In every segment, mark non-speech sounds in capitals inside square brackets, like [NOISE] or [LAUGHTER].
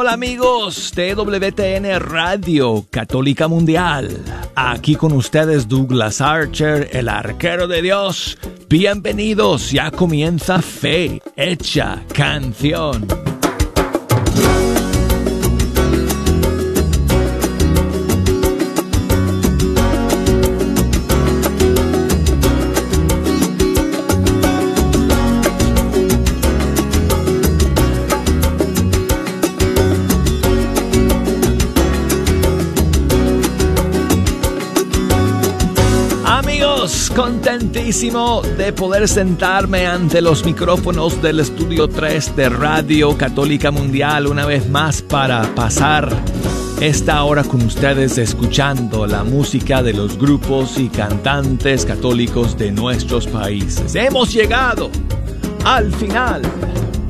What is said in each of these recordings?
Hola amigos de Radio Católica Mundial. Aquí con ustedes Douglas Archer, el arquero de Dios. Bienvenidos, ya comienza Fe Hecha Canción. De poder sentarme ante los micrófonos del estudio 3 de Radio Católica Mundial una vez más para pasar esta hora con ustedes escuchando la música de los grupos y cantantes católicos de nuestros países. Hemos llegado al final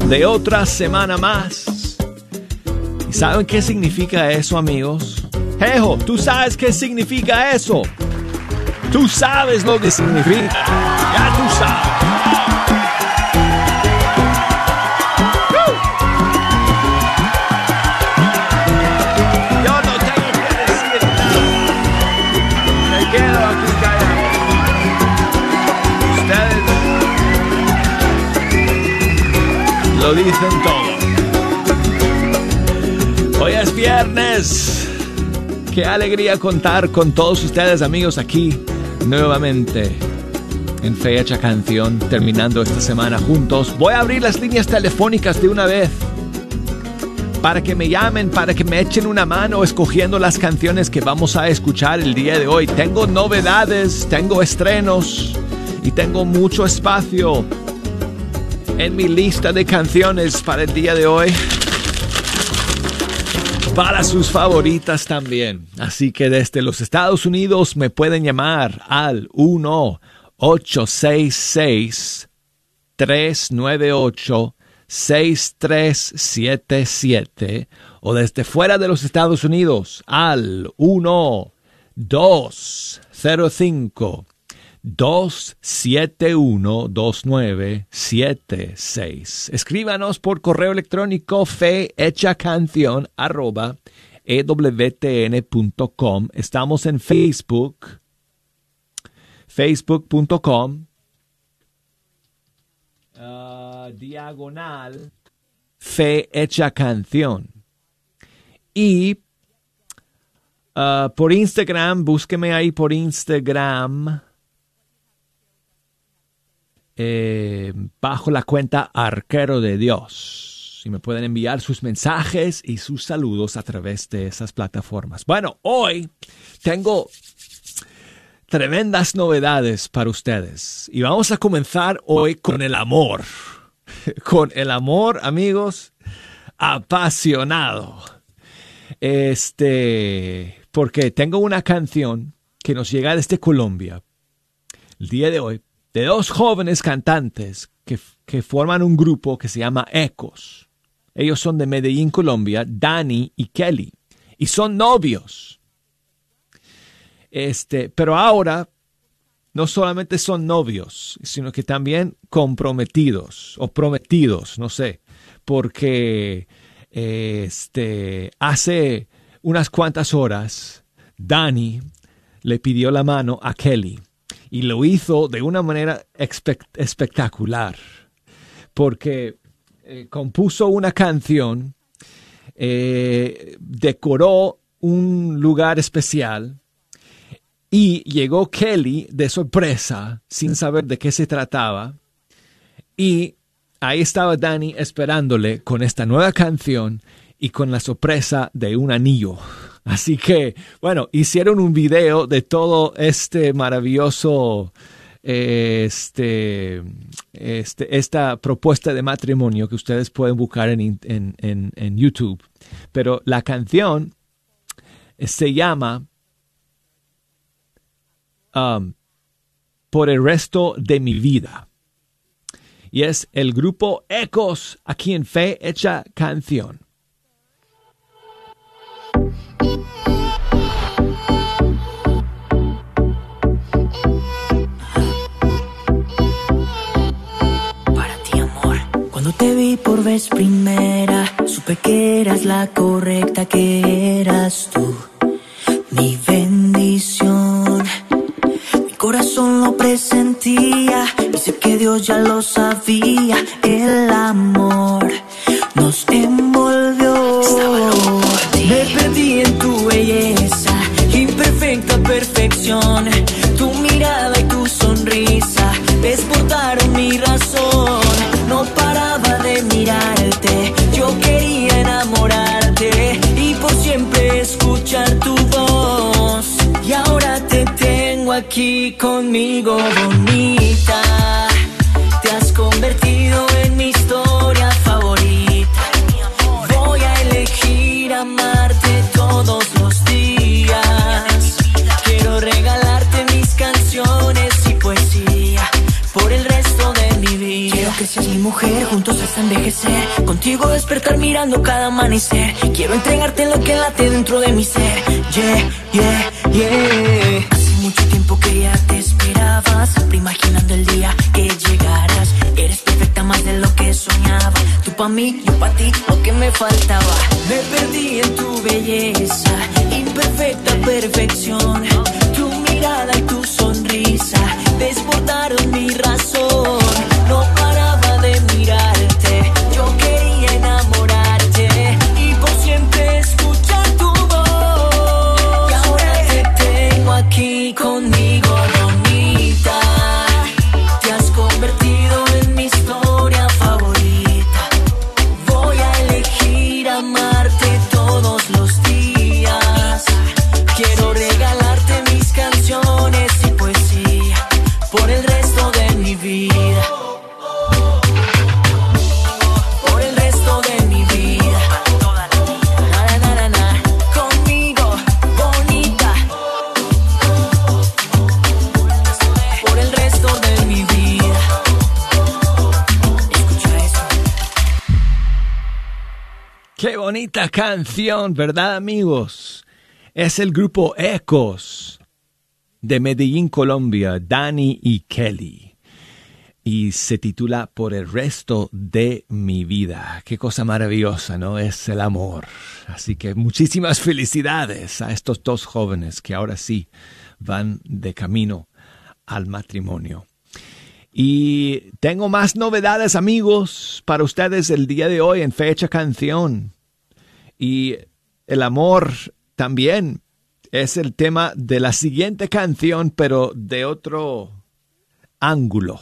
de otra semana más. ¿Y saben qué significa eso, amigos? Jejo, ¿tú sabes qué significa eso? Tú sabes lo que significa. Ya tú sabes. Yo no tengo que decir nada. Me quedo aquí callado. Ustedes lo dicen todo. Hoy es viernes. Qué alegría contar con todos ustedes amigos aquí nuevamente en Fecha Canción, terminando esta semana juntos. Voy a abrir las líneas telefónicas de una vez para que me llamen, para que me echen una mano escogiendo las canciones que vamos a escuchar el día de hoy. Tengo novedades, tengo estrenos y tengo mucho espacio en mi lista de canciones para el día de hoy para sus favoritas también. Así que desde los Estados Unidos me pueden llamar al 1-866-398-6377 o desde fuera de los Estados Unidos al 1 205 271-2976. Escríbanos por correo electrónico fe canción arroba ewtn.com. Estamos en Facebook, facebook.com, uh, diagonal fe hecha canción. Y uh, por Instagram, búsqueme ahí por Instagram eh, bajo la cuenta Arquero de Dios. Y me pueden enviar sus mensajes y sus saludos a través de esas plataformas. Bueno, hoy tengo tremendas novedades para ustedes. Y vamos a comenzar hoy con el amor. [LAUGHS] Con el amor, amigos, apasionado. Este, porque tengo una canción que nos llega desde Colombia el día de hoy de dos jóvenes cantantes que, que forman un grupo que se llama Ecos. Ellos son de Medellín, Colombia, Dani y Kelly, y son novios. Este, pero ahora no solamente son novios, sino que también comprometidos o prometidos, no sé, porque este, hace unas cuantas horas Dani le pidió la mano a Kelly y lo hizo de una manera espectacular, porque eh, compuso una canción, eh, decoró un lugar especial y llegó Kelly de sorpresa, sin saber de qué se trataba, y ahí estaba Danny esperándole con esta nueva canción y con la sorpresa de un anillo. Así que, bueno, hicieron un video de todo este maravilloso, este, este, esta propuesta de matrimonio que ustedes pueden buscar en, en, YouTube. Pero la canción se llama um, Por el resto de mi vida. Y es el grupo Ecos aquí en Fe Hecha Canción. Te vi por vez primera Supe que eras la correcta, que eras tú, mi bendición. Mi corazón lo presentía y sé que Dios ya lo sabía. El amor nos envolvió. Me perdí en tu belleza, imperfecta perfección. Tu mirada y tu sonrisa desbordaron mi razón. Conmigo, bonita. Te has convertido en mi historia favorita. Voy a elegir amarte todos los días. Quiero regalarte mis canciones y poesía por el resto de mi vida. Quiero que seas mi mujer, juntos hasta envejecer. Contigo despertar mirando cada amanecer. Quiero entregarte lo que late dentro de mi ser. Yeah, yeah, yeah. Siempre imaginando el día que llegaras. Eres perfecta más de lo que soñaba. Tú pa' mí, yo pa' ti, lo que me faltaba. Me perdí en tu belleza, imperfecta perfección. Tu mirada y tu sonrisa desbordaron mi razón. No canción, ¿verdad amigos? Es el grupo Ecos de Medellín, Colombia, Dani y Kelly. Y se titula Por el resto de mi vida. Qué cosa maravillosa, ¿no? Es el amor. Así que muchísimas felicidades a estos dos jóvenes que ahora sí van de camino al matrimonio. Y tengo más novedades, amigos, para ustedes el día de hoy en Fecha Canción. Y el amor también es el tema de la siguiente canción, pero de otro ángulo.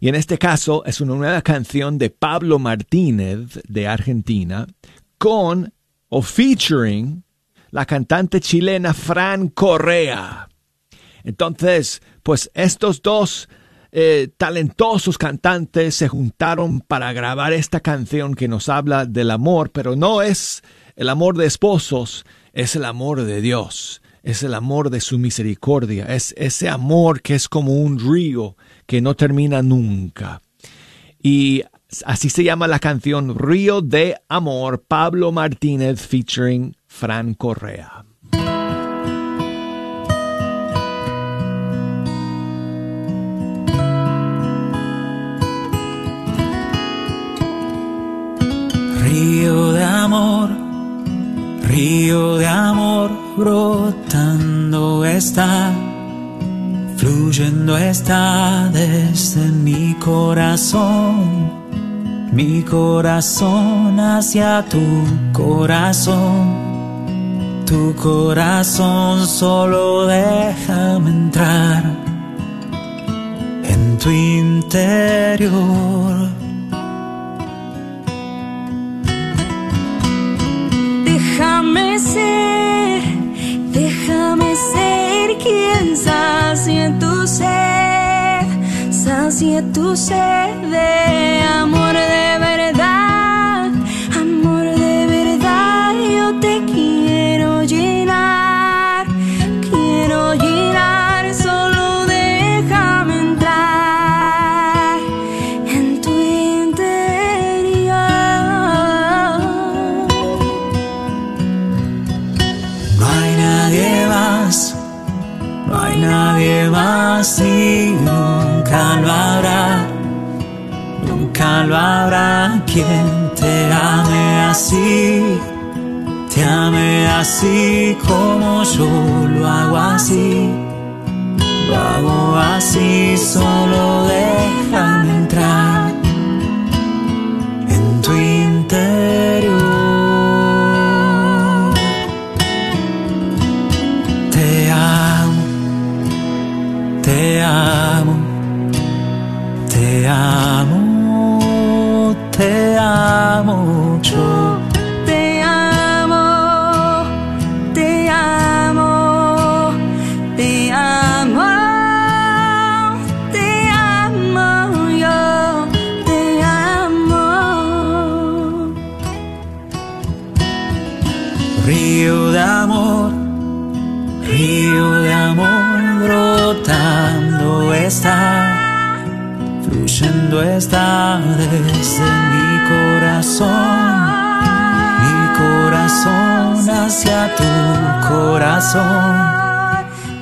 Y en este caso es una nueva canción de Pablo Martínez de Argentina con o featuring la cantante chilena Fran Correa. Entonces, pues estos dos eh, talentosos cantantes se juntaron para grabar esta canción que nos habla del amor, pero no es el amor de esposos, es el amor de Dios, es el amor de su misericordia, es ese amor que es como un río que no termina nunca. Y así se llama la canción Río de Amor, Pablo Martínez featuring Fran Correa. Río de amor, río de amor, brotando está, fluyendo está desde mi corazón, mi corazón hacia tu corazón. Tu corazón solo déjame entrar en tu interior. Sacie tu sed de amor te ame así, te ame así como yo lo hago así, lo hago así, solo déjame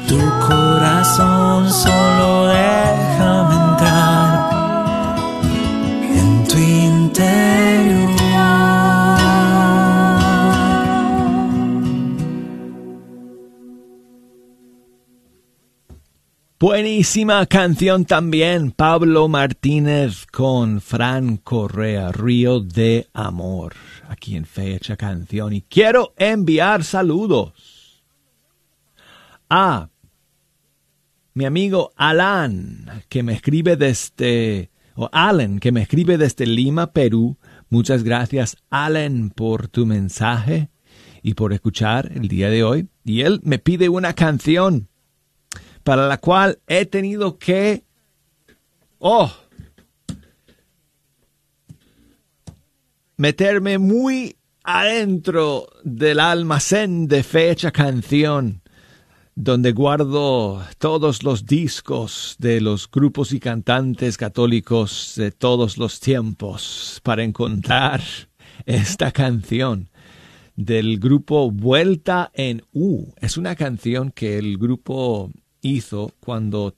tu corazón solo déjame entrar en tu interior. Buenísima canción también, Pablo Martínez con Fran Correa, Río de Amor, aquí en Fecha Canción. Y quiero enviar saludos a mi amigo Alan, que me escribe desde, o Alan, que me escribe desde Lima, Perú. Muchas gracias, Alan, por tu mensaje y por escuchar el día de hoy. Y él me pide una canción para la cual he tenido que, oh, meterme muy adentro del almacén de fecha canción, donde guardo todos los discos de los grupos y cantantes católicos de todos los tiempos para encontrar esta canción del grupo Vuelta en U. Es una canción que el grupo hizo cuando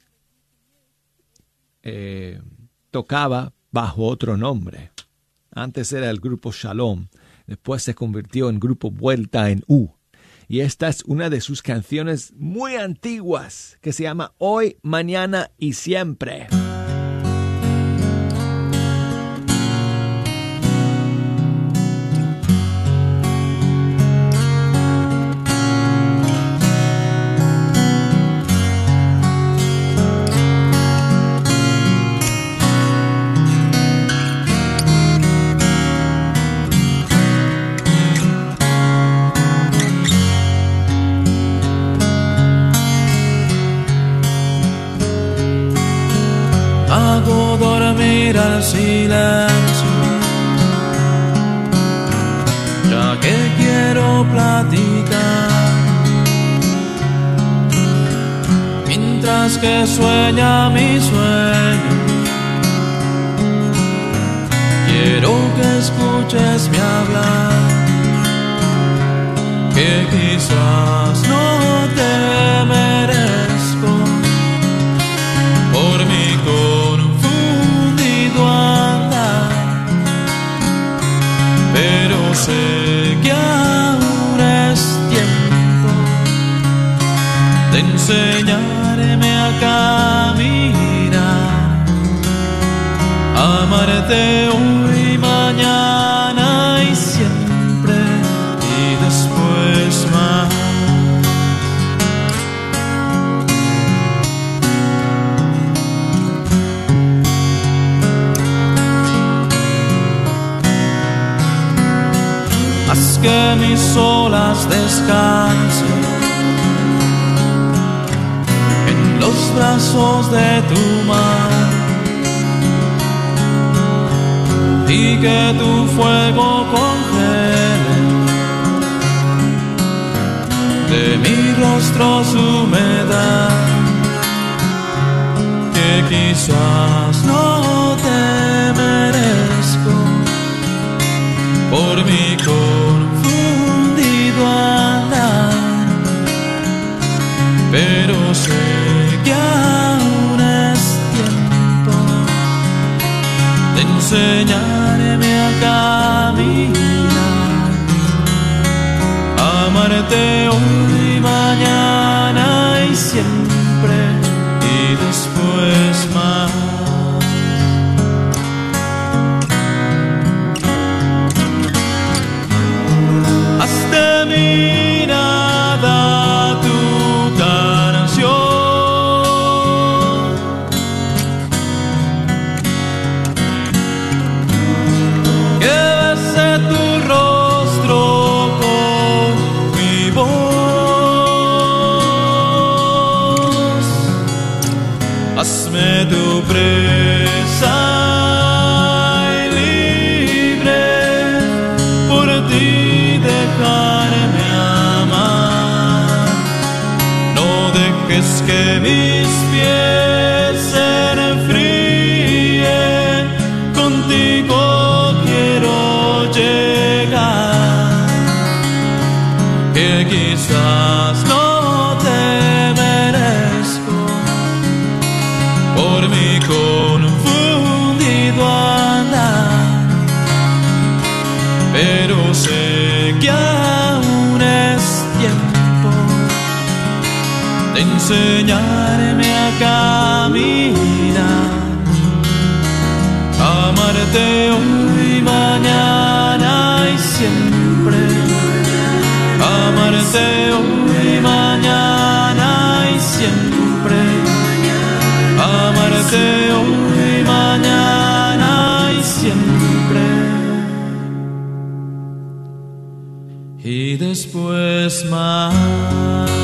eh, tocaba bajo otro nombre. Antes era el grupo Shalom, después se convirtió en grupo Vuelta en U. Y esta es una de sus canciones muy antiguas que se llama Hoy, Mañana y Siempre. Silencio, ya que quiero platicar. Mientras que sueña mi sueño, quiero que escuches mi hablar, que quizás no te sé que aún es tiempo de enseñarme a caminar, amarte hoy, en los brazos de tu mar. Y que tu fuego congele de mi rostro su humedad que quizás no te merezco por mi confundido pero sé que aún es tiempo de enseñarme a caminar, amarte hoy, caminar, amarte hoy, mañana y siempre, amarte hoy, mañana y siempre, amarte hoy, mañana y siempre. y después más.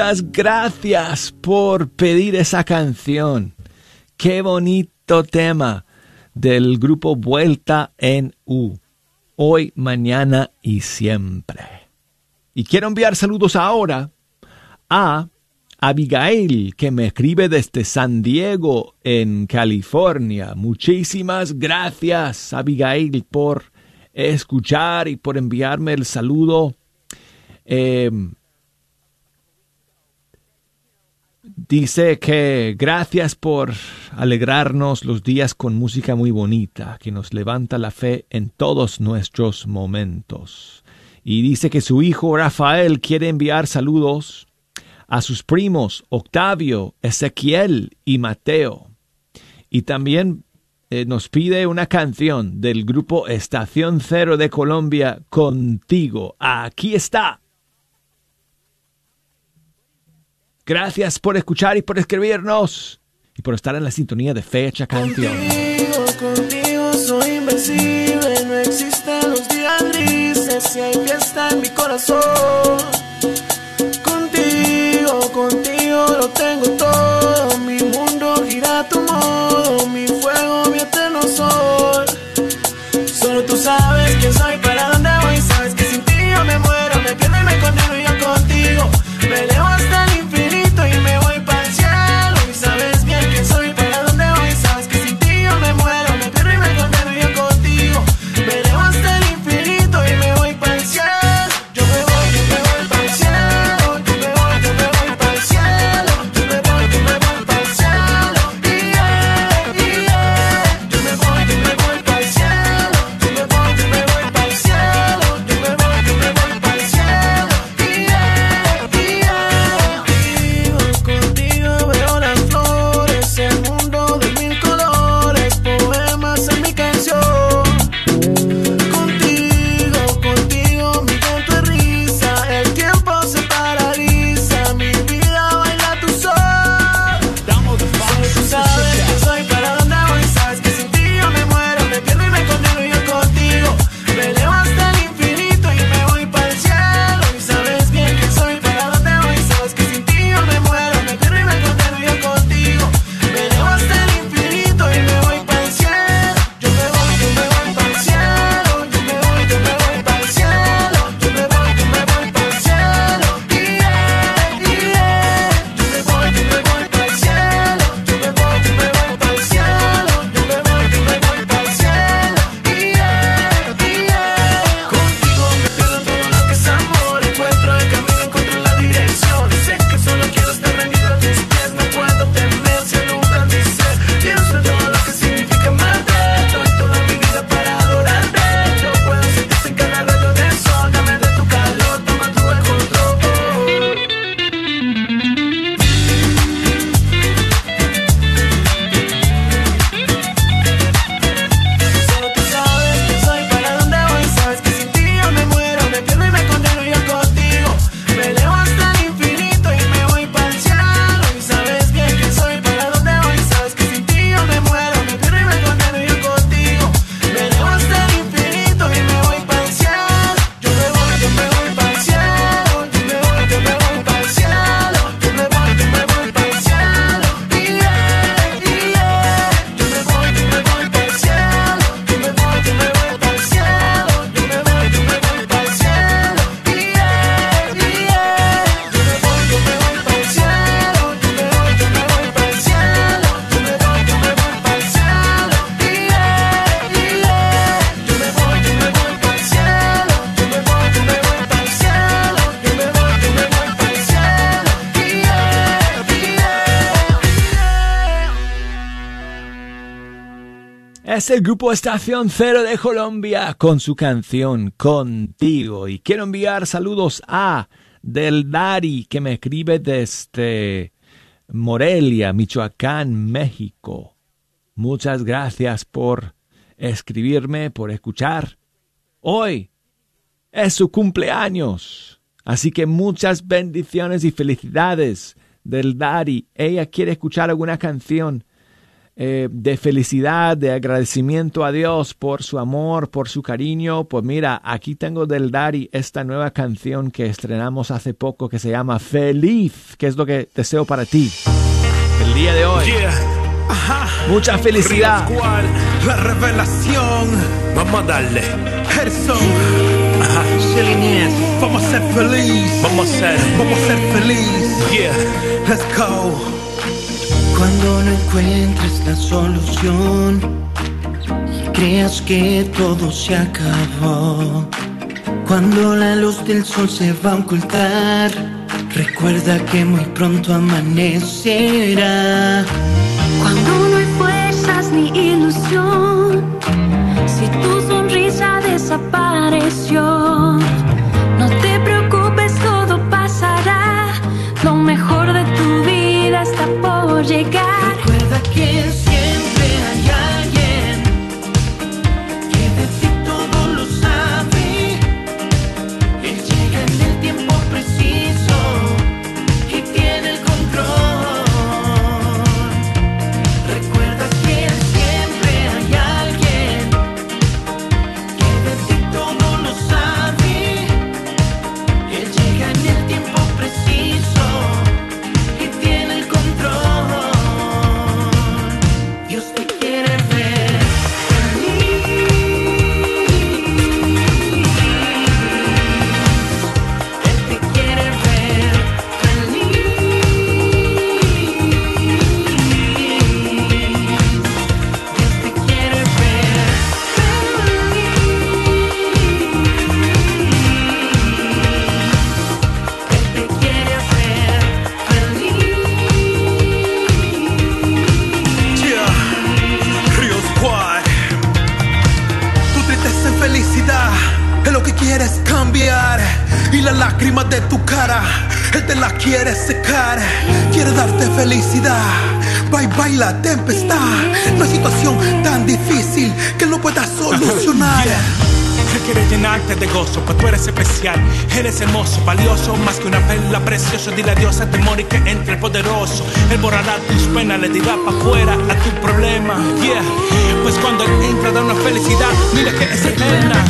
Muchas gracias por pedir esa canción. Qué bonito tema del grupo Vuelta en U. Hoy, mañana y siempre. Y quiero enviar saludos ahora a Abigail, que me escribe desde San Diego, en California. Muchísimas gracias, Abigail, por escuchar y por enviarme el saludo. Eh, Dice que gracias por alegrarnos los días con música muy bonita, que nos levanta la fe en todos nuestros momentos. Y dice que su hijo Rafael quiere enviar saludos a sus primos Octavio, Ezequiel y Mateo. Y también eh, nos pide una canción del grupo Estación Cero de Colombia, Contigo. Aquí está. Gracias por escuchar y por escribirnos y por estar en la sintonía de Fecha Canción. Contigo, contigo soy invencible, no existen los días grises, si hay fiesta en mi corazón. Contigo, contigo lo tengo todo, mi mundo gira a tu el grupo Estación Cero de Colombia con su canción Contigo. Y quiero enviar saludos a Del Dari que me escribe desde Morelia, Michoacán, México. Muchas gracias por escribirme, por escuchar. Hoy es su cumpleaños. Así que muchas bendiciones y felicidades del Dari. Ella quiere escuchar alguna canción eh, de felicidad, de agradecimiento a Dios por su amor, por su cariño, pues mira, aquí tengo del Dari esta nueva canción que estrenamos hace poco que se llama Feliz, que es lo que deseo para ti el día de hoy. Mucha felicidad. Cual, la revelación. Vamos a darle. Gerson. Ajá. Vamos a ser feliz. Vamos a ser. Vamos a ser feliz. Yeah. Let's go. Cuando no encuentres la solución y creas que todo se acabó. Cuando la luz del sol se va a ocultar, recuerda que muy pronto amanecerá. Cuando no hay fuerzas ni ilusión, si tu sonrisa desapareció, por quiere secar. Quiere darte felicidad. Bye bye la tempestad. No hay situación tan difícil que no pueda solucionar. Él [LAUGHS] quiere llenarte de gozo, pues tú eres especial, eres hermoso, valioso, más que una perla preciosa. Dile a Dios a temor y que entre el poderoso. Él borrará tus penas, le dirá para afuera a tu problema. Yeah, pues cuando él entra da una felicidad, mira que es eterna.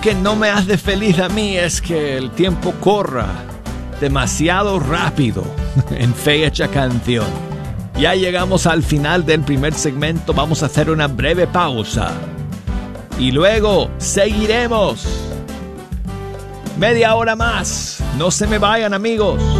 Que no me hace feliz a mí es que el tiempo corra demasiado rápido [LAUGHS] en fecha canción. Ya llegamos al final del primer segmento, vamos a hacer una breve pausa. Y luego seguiremos. Media hora más. No se me vayan amigos.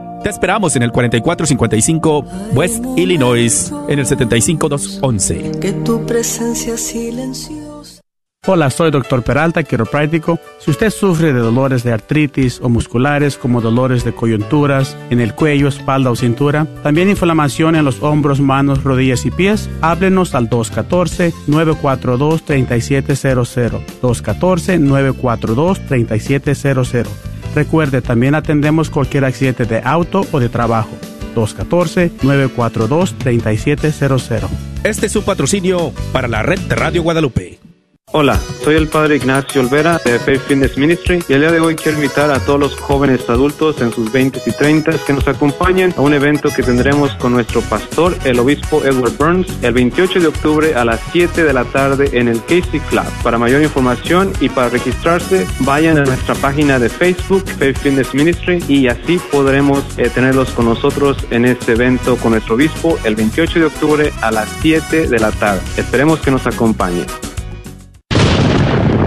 Te esperamos en el 4455 West Illinois, en el 75211. Que tu presencia silenciosa. Hola, soy Dr. Peralta, quiropráctico. Si usted sufre de dolores de artritis o musculares como dolores de coyunturas en el cuello, espalda o cintura, también inflamación en los hombros, manos, rodillas y pies, háblenos al 214-942-3700. 214-942-3700. Recuerde, también atendemos cualquier accidente de auto o de trabajo. 214-942-3700. Este es su patrocinio para la red de Radio Guadalupe. Hola, soy el padre Ignacio Olvera de Faith Fitness Ministry y el día de hoy quiero invitar a todos los jóvenes adultos en sus 20 y 30 que nos acompañen a un evento que tendremos con nuestro pastor, el obispo Edward Burns, el 28 de octubre a las 7 de la tarde en el Casey Club. Para mayor información y para registrarse, vayan a nuestra página de Facebook, Faith Fitness Ministry, y así podremos eh, tenerlos con nosotros en este evento con nuestro obispo el 28 de octubre a las 7 de la tarde. Esperemos que nos acompañen.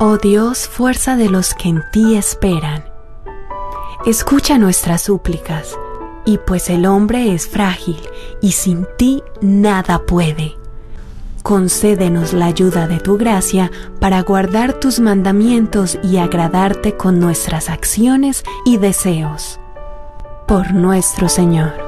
Oh Dios, fuerza de los que en ti esperan. Escucha nuestras súplicas, y pues el hombre es frágil, y sin ti nada puede. Concédenos la ayuda de tu gracia para guardar tus mandamientos y agradarte con nuestras acciones y deseos. Por nuestro Señor.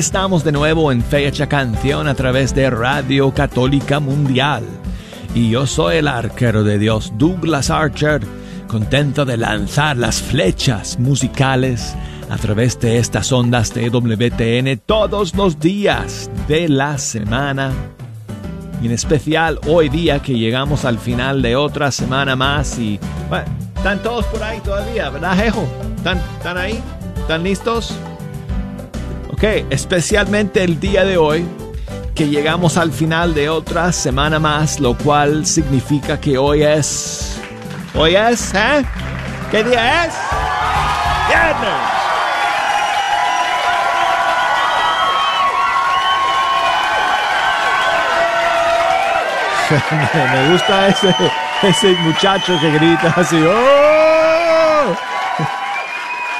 Estamos de nuevo en Fecha Canción a través de Radio Católica Mundial. Y yo soy el arquero de Dios, Douglas Archer, contento de lanzar las flechas musicales a través de estas ondas de WTN todos los días de la semana. Y en especial hoy día que llegamos al final de otra semana más y... Bueno, están todos por ahí todavía, ¿verdad, Jejo? ¿Están, ¿Están ahí? ¿Están listos? Ok, especialmente el día de hoy, que llegamos al final de otra semana más, lo cual significa que hoy es... ¿Hoy es? ¿Eh? ¿Qué día es? Viernes. [LAUGHS] Me gusta ese, ese muchacho que grita así. ¡Oh!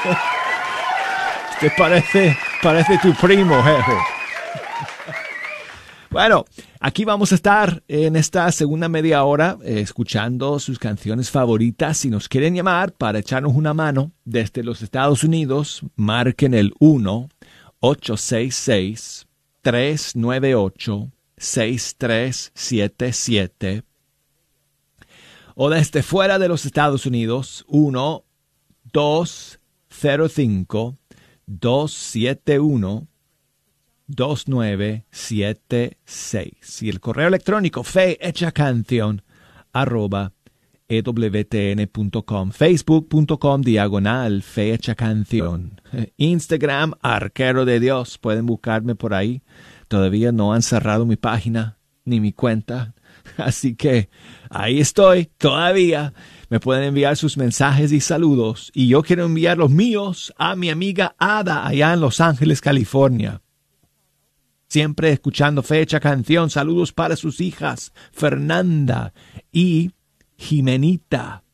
[LAUGHS] Te parece, Parece tu primo, jefe. Bueno, aquí vamos a estar en esta segunda media hora eh, escuchando sus canciones favoritas. Si nos quieren llamar para echarnos una mano desde los Estados Unidos, marquen el 1-866-398-6377. O desde fuera de los Estados Unidos, 1 205 271 2976 y el correo electrónico fehechacanción arroba ewtn.com, facebook.com diagonal fecha canción, Instagram arquero de Dios, pueden buscarme por ahí. Todavía no han cerrado mi página ni mi cuenta, [LAUGHS] así que ahí estoy todavía. Me pueden enviar sus mensajes y saludos. Y yo quiero enviar los míos a mi amiga Ada allá en Los Ángeles, California. Siempre escuchando fecha, canción, saludos para sus hijas, Fernanda y Jimenita,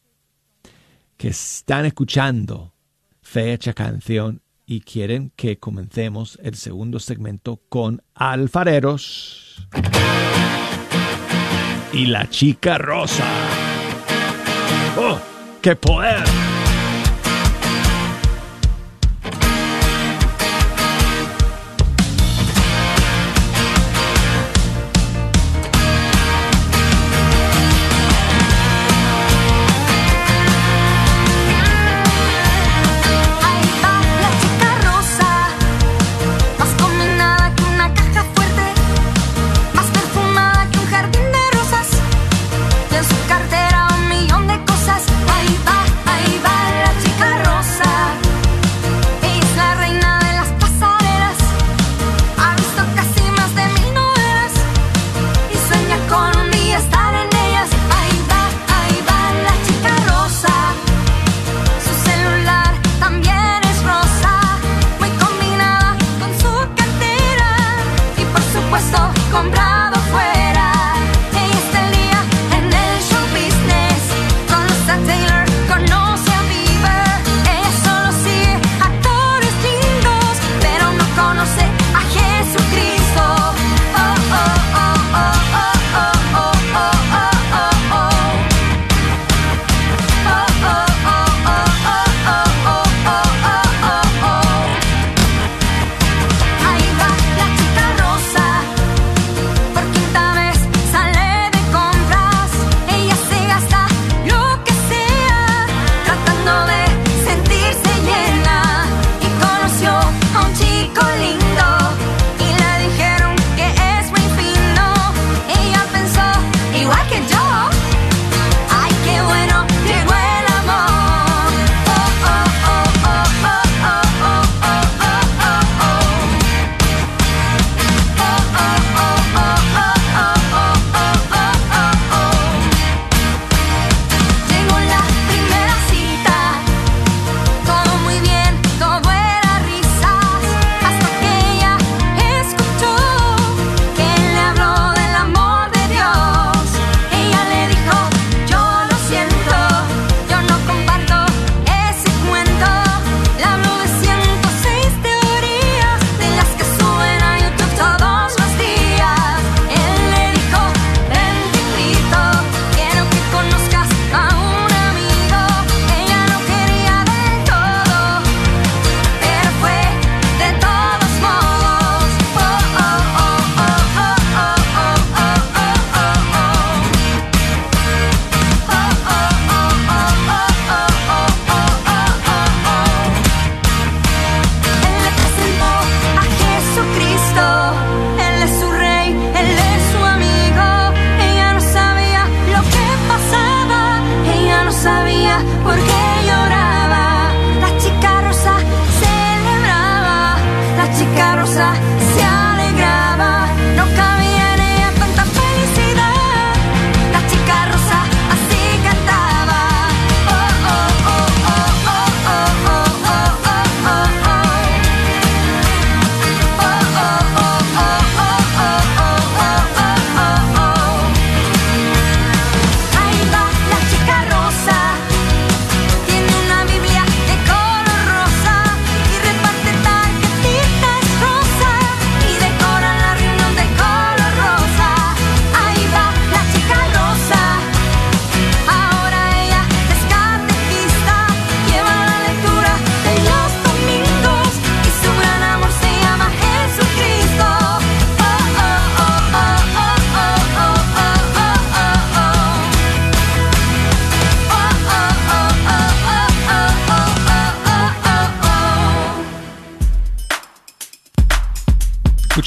que están escuchando fecha, canción y quieren que comencemos el segundo segmento con Alfareros y la chica rosa. ¡Oh! ¡Qué poder!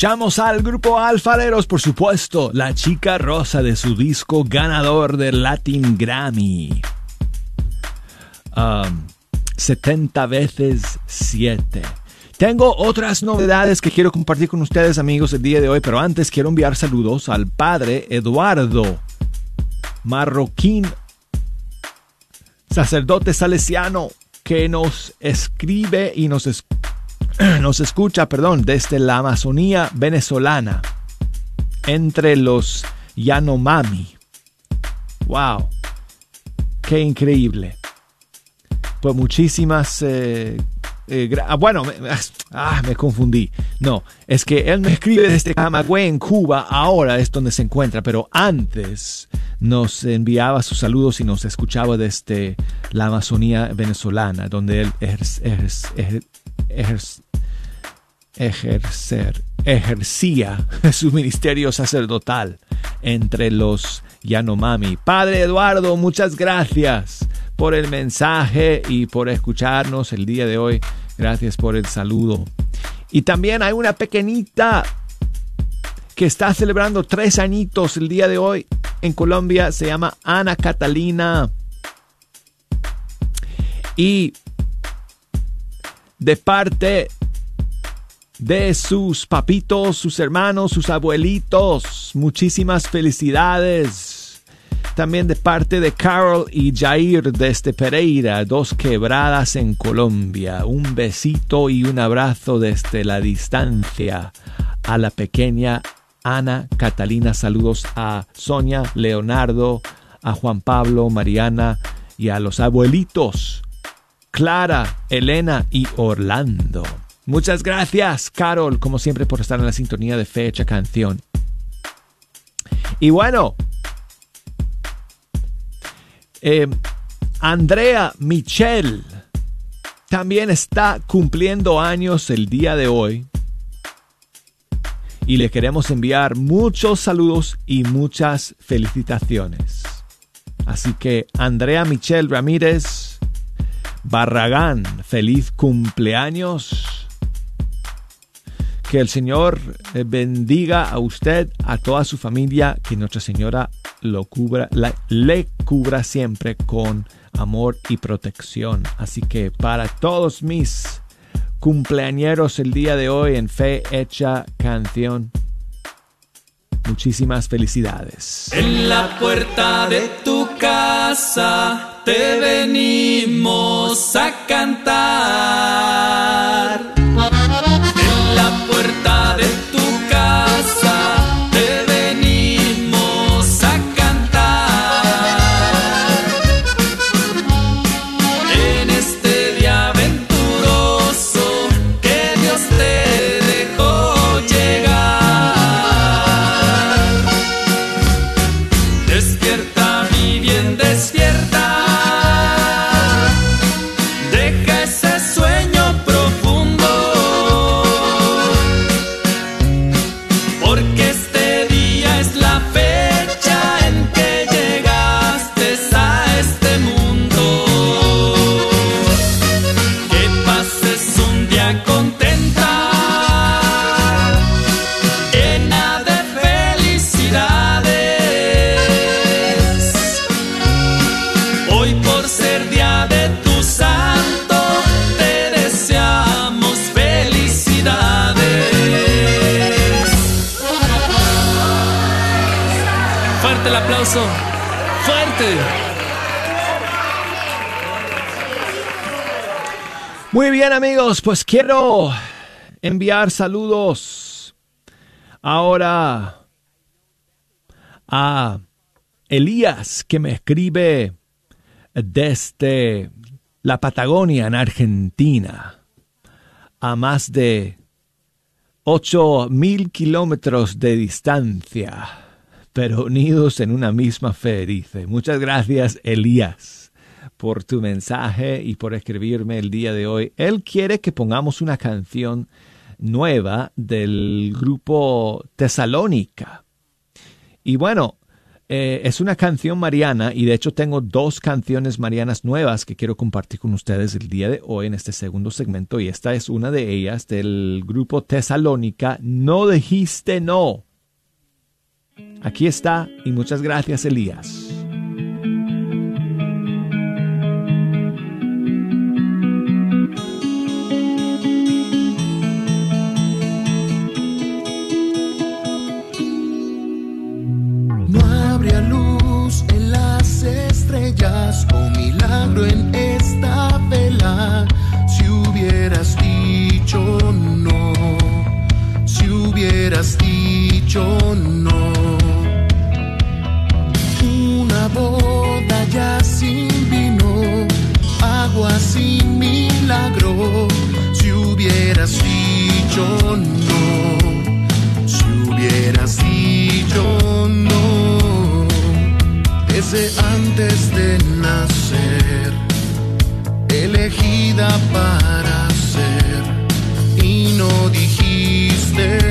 Escuchamos al grupo Alfareros, por supuesto, la chica rosa de su disco ganador del Latin Grammy. Um, 70 veces 7. Tengo otras novedades que quiero compartir con ustedes amigos el día de hoy, pero antes quiero enviar saludos al padre Eduardo Marroquín, sacerdote salesiano, que nos escribe y nos, [CLEARS THROAT] nos escucha, perdón, desde la Amazonía venezolana, entre los Yanomami. ¡Wow! ¡Qué increíble! Pues muchísimas... eh, eh, ah, bueno, me, ah, me confundí. No, es que él me escribe desde Camagüey en Cuba, ahora es donde se encuentra, pero antes nos enviaba sus saludos y nos escuchaba desde la Amazonía venezolana, donde él ejer- ejer- ejer- ejercer, ejercía [LAUGHS] su ministerio sacerdotal entre los Yanomami. Padre Eduardo, muchas gracias por el mensaje y por escucharnos el día de hoy. Gracias por el saludo. Y también hay una pequeñita que está celebrando tres añitos el día de hoy en Colombia. Se llama Ana Catalina. Y de parte de sus papitos, sus hermanos, sus abuelitos. Muchísimas felicidades. También de parte de Carol y Jair desde Pereira, dos quebradas en Colombia. Un besito y un abrazo desde la distancia a la pequeña Ana Catalina. Saludos a Sonia, Leonardo, a Juan Pablo, Mariana y a los abuelitos Clara, Elena y Orlando. Muchas gracias, Carol, como siempre, por estar en la sintonía de Fecha Canción. Y bueno, eh, Andrea Michel también está cumpliendo años el día de hoy. Y le queremos enviar muchos saludos y muchas felicitaciones. Así que Andrea Michel Ramírez Barragán, feliz cumpleaños. Que el Señor eh, bendiga a usted, a toda su familia, que Nuestra Señora lo cubra, la- le cubra siempre con amor y protección. Así que para todos mis cumpleañeros el día de hoy en Fe Hecha Canción, muchísimas felicidades. En la puerta de tu casa te venimos a cantar. Muy bien amigos, pues quiero enviar saludos ahora a Elías que me escribe desde la Patagonia en Argentina a más de 8 mil kilómetros de distancia, pero unidos en una misma fe, dice. Muchas gracias Elías por tu mensaje y por escribirme el día de hoy. Él quiere que pongamos una canción nueva del grupo Tesalónica. Y bueno, eh, es una canción mariana y de hecho tengo dos canciones marianas nuevas que quiero compartir con ustedes el día de hoy en este segundo segmento y esta es una de ellas del grupo Tesalónica, No dijiste no. Aquí está y muchas gracias Elías. Hubieras dicho no. Una boda ya sin vino, agua sin milagro, si hubieras dicho no, si hubieras dicho no. Desde antes de nacer, elegida para ser, y no dijiste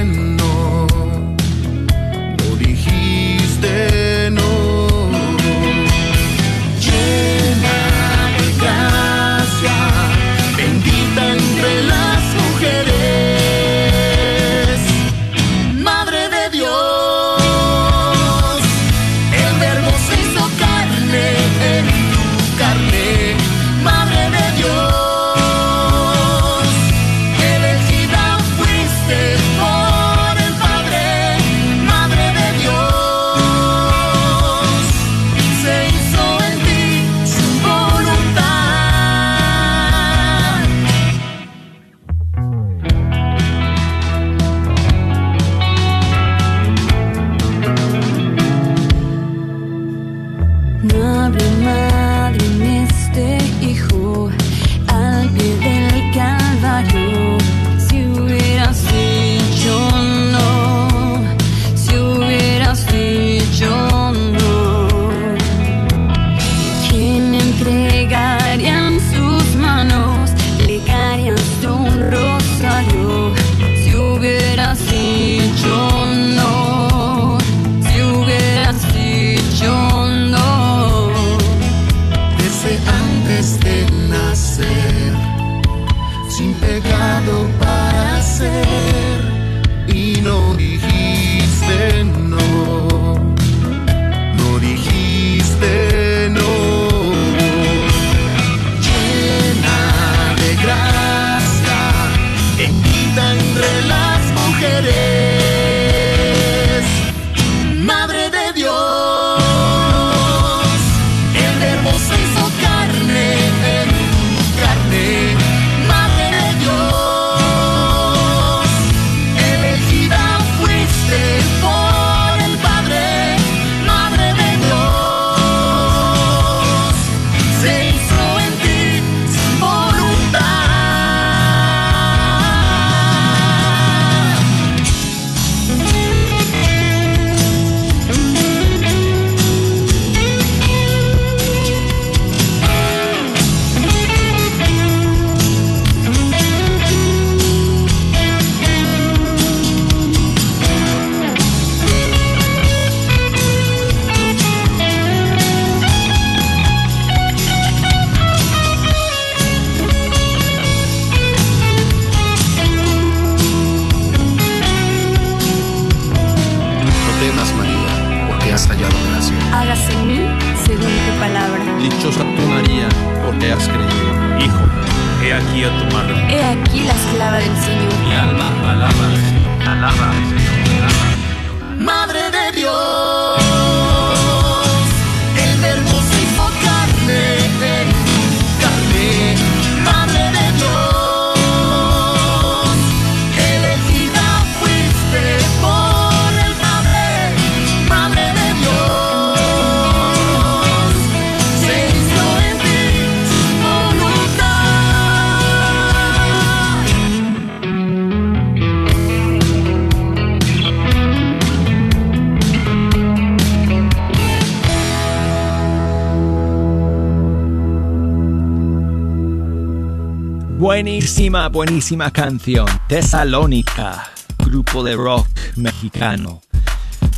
Buenísima, buenísima canción. Tesalónica, grupo de rock mexicano.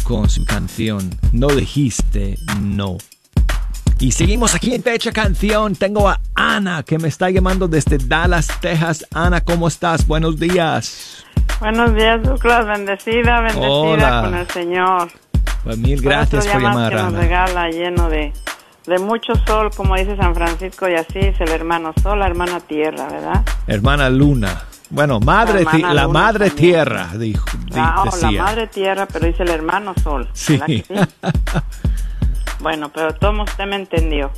con su canción No dijiste no. Y seguimos aquí en Fecha Canción. Tengo a Ana que me está llamando desde Dallas, Texas. Ana, ¿cómo estás? Buenos días. Buenos días, Douglas. Bendecida, bendecida Hola. con el Señor. Pues mil gracias por más llamar, que nos regala lleno de, de mucho sol, como dice San Francisco, y así es el hermano sol, la hermana tierra, ¿verdad? Hermana Luna. Bueno, madre, La la Luna madre también. tierra, dijo. di- La, oh, la decía. madre tierra, pero dice el hermano sol. Sí. ¿verdad que sí? [LAUGHS] Bueno, pero todo usted me entendió.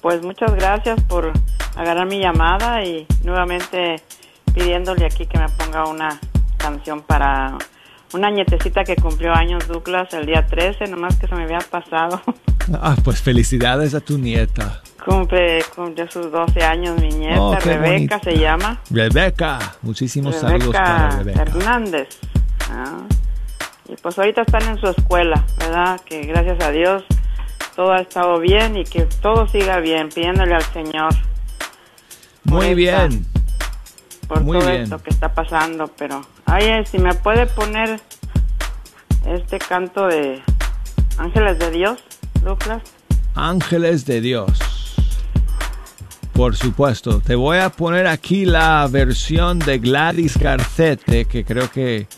Pues muchas gracias por agarrar mi llamada y nuevamente pidiéndole aquí que me ponga una canción para una nietecita que cumplió años Douglas el día 13, nomás que se me había pasado. [LAUGHS] Ah, pues felicidades a tu nieta. Cumple, cumple sus 12 años mi nieta, Oh, Rebeca se llama. Rebeca. Muchísimos saludos para Rebeca Rebeca. Hernández. Ah. Y pues ahorita están en su escuela, ¿verdad? Que gracias a Dios todo ha estado bien y que todo siga bien, pidiéndole al Señor Muy bien. Por Muy todo bien. esto que está pasando. Pero, ay, eh, si me puede poner este canto de Ángeles de Dios, Douglas. Ángeles de Dios. Por supuesto, te voy a poner aquí la versión de Gladys Garcete, que creo que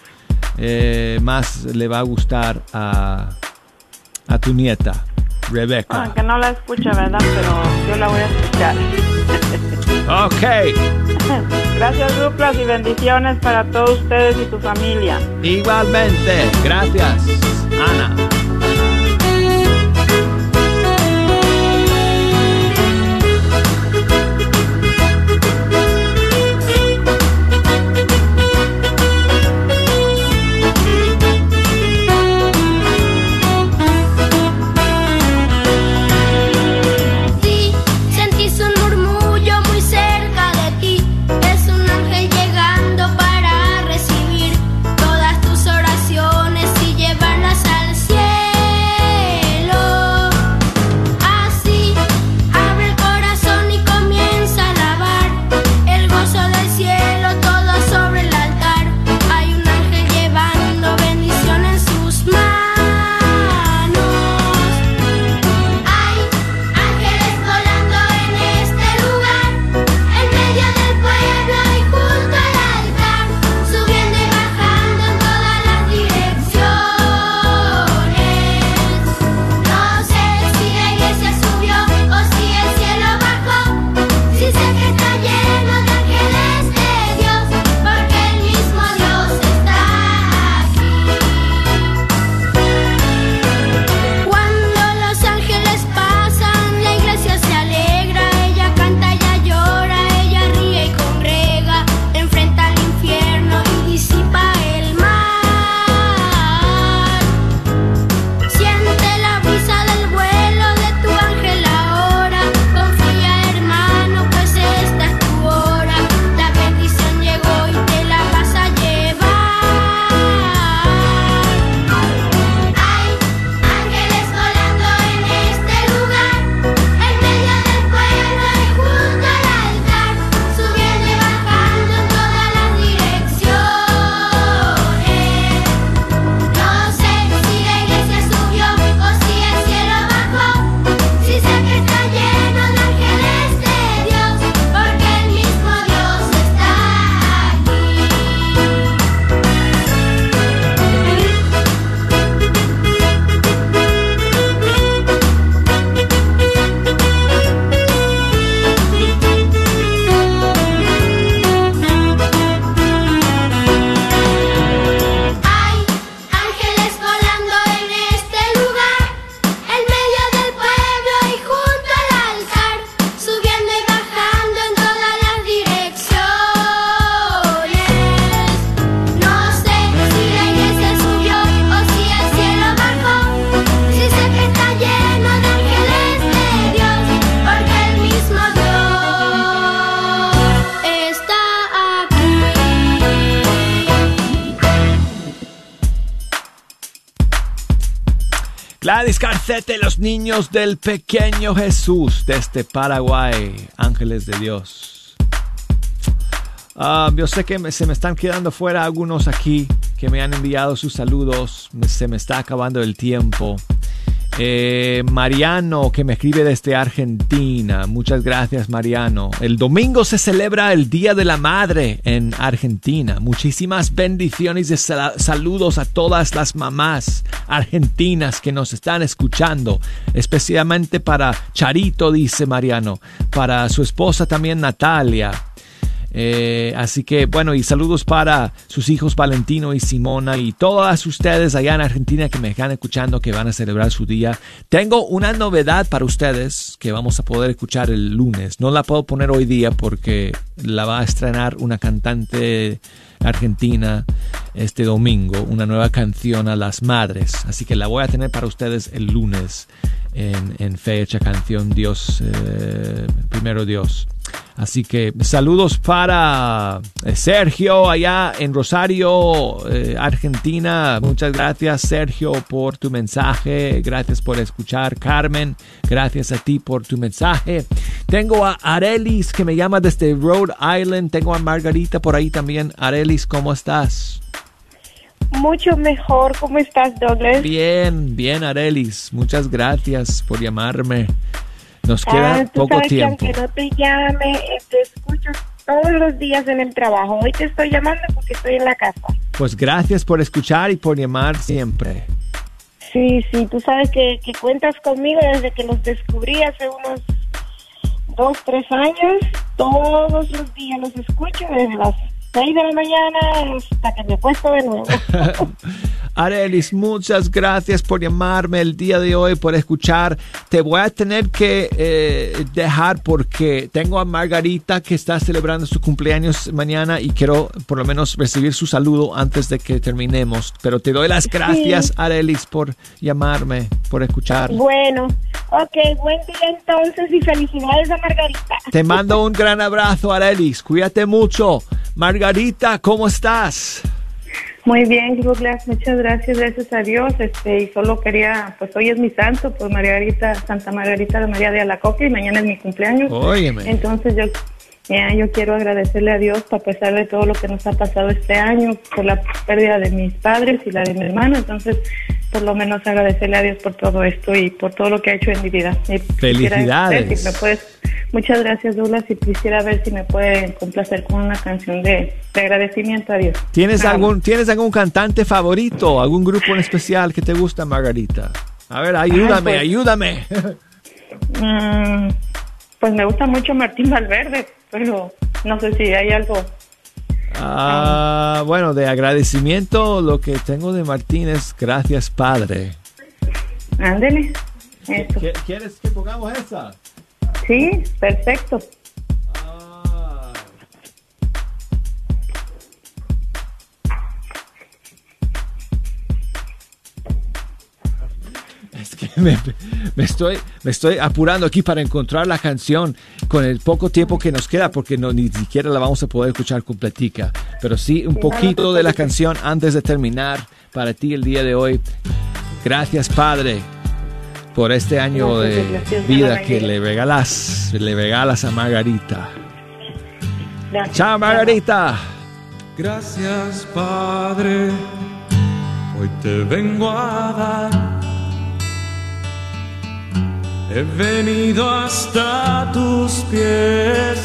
eh, más le va a gustar a, a tu nieta, Rebeca. Aunque no la escucha, ¿verdad? Pero yo la voy a escuchar. Ok, Gracias, Douglas, y bendiciones para todos ustedes y tu familia. igualmente. Gracias, Ana. Del pequeño Jesús desde Paraguay, ángeles de Dios. Ah, yo sé que me- se me están quedando fuera algunos aquí que me han enviado sus saludos. Se me está acabando el tiempo. Eh, Mariano, que me escribe desde Argentina. Muchas gracias, Mariano. El domingo se celebra el Día de la Madre en Argentina. Muchísimas bendiciones y sal- saludos a todas las mamás argentinas que nos están escuchando. Especialmente para Charito, dice Mariano. Para su esposa también, Natalia. Eh, así que bueno, y saludos para sus hijos Valentino y Simona y todas ustedes allá en Argentina que me están escuchando que van a celebrar su día. Tengo una novedad para ustedes que vamos a poder escuchar el lunes. No la puedo poner hoy día porque la va a estrenar una cantante argentina este domingo, una nueva canción a las madres. Así que la voy a tener para ustedes el lunes en, fecha canción Dios, eh, primero Dios. Así que saludos para eh, Sergio allá en Rosario, eh, Argentina. Muchas gracias Sergio por tu mensaje. Gracias por escuchar. Carmen, gracias a ti por tu mensaje. Tengo a Arelis que me llama desde Rhode Island. Tengo a Margarita por ahí también. Arelis, ¿cómo estás? Mucho mejor. ¿Cómo estás, Douglas? Bien, bien Arelis. Muchas gracias por llamarme. Nos queda Ah, tú poco sabes tiempo. que aunque no te llame, eh, te escucho todos los días en el trabajo. Hoy te estoy llamando porque estoy en la casa. Pues gracias por escuchar y por llamar siempre. Sí, sí, tú sabes que, que cuentas conmigo desde que los descubrí hace unos dos, tres años. Todos los días los escucho desde las seis de la mañana hasta que me acuesto de nuevo. [LAUGHS] Arelis, muchas gracias por llamarme el día de hoy, por escuchar. Te voy a tener que eh, dejar porque tengo a Margarita que está celebrando su cumpleaños mañana y quiero por lo menos recibir su saludo antes de que terminemos. Pero te doy las gracias, Sí. Arelis, por llamarme, por escuchar. Bueno, ok, buen día entonces y felicidades a Margarita. Te mando un gran abrazo, Arelis. Cuídate mucho. Margarita, ¿cómo estás? Muy bien, Douglas, muchas gracias, gracias a Dios. Este, y solo quería, pues hoy es mi santo, pues Margarita, Santa Margarita de María de Alacoque y mañana es mi cumpleaños. Óyeme. Entonces yo, ya, yo quiero agradecerle a Dios a pesar de todo lo que nos ha pasado este año, por la pérdida de mis padres y la de mi hermano. Entonces, por lo menos agradecerle a Dios por todo esto y por todo lo que ha hecho en mi vida. Y Felicidades. si me puedes- muchas gracias, Douglas, y quisiera ver si me puede complacer con una canción de, de agradecimiento a Dios. ¿Tienes algún, ¿Tienes algún cantante favorito? ¿Algún grupo en especial que te gusta, Margarita? A ver, ayúdame, pues. ayúdame. [LAUGHS] Mm, pues me gusta mucho Martín Valverde, pero no sé si hay algo. Ah, bueno, de agradecimiento, lo que tengo de Martín es gracias, Padre. Ándele. ¿Quieres que pongamos esa? Sí, perfecto. Que [LAUGHS] me, me estoy, me estoy apurando aquí para encontrar la canción con el poco tiempo que nos queda porque no, ni siquiera la vamos a poder escuchar completica. Pero sí, un poquito de la canción antes de terminar para ti el día de hoy. Gracias, Padre, por este año Gracias, de gracias, vida que le regalas, le regalas a Margarita. Gracias. Chao, Margarita. Gracias, Padre, hoy te vengo a dar. He venido hasta tus pies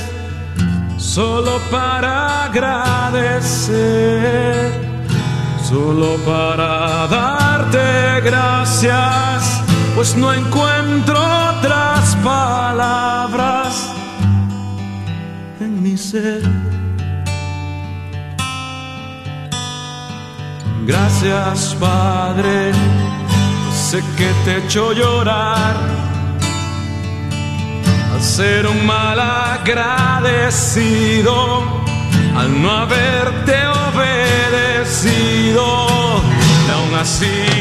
solo para agradecer, solo para darte gracias, pues no encuentro otras palabras en mi ser. Gracias, Padre, sé que te he hecho llorar ser un mal agradecido, al no haberte obedecido. Y aún así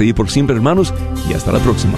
día por siempre, hermanos, y hasta la próxima.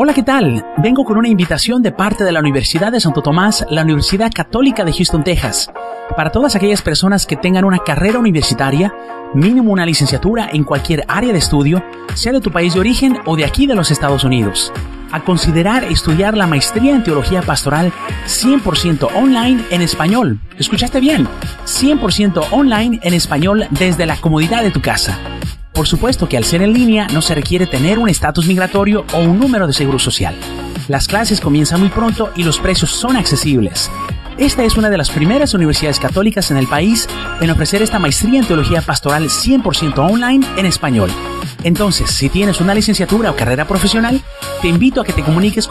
Hola, ¿qué tal? Vengo con una invitación de parte de la Universidad de Santo Tomás, la Universidad Católica de Houston, Texas, para todas aquellas personas que tengan una carrera universitaria, mínimo una licenciatura en cualquier área de estudio, sea de tu país de origen o de aquí de los Estados Unidos, a considerar estudiar la maestría en teología pastoral 100% online en español. ¿Escuchaste bien? 100% online en español desde la comodidad de tu casa. Por supuesto que al ser en línea no se requiere tener un estatus migratorio o un número de seguro social. Las clases comienzan muy pronto y los precios son accesibles. Esta es una de las primeras universidades católicas en el país en ofrecer esta maestría en teología pastoral 100% online en español. Entonces, si tienes una licenciatura o carrera profesional, te invito a que te comuniques con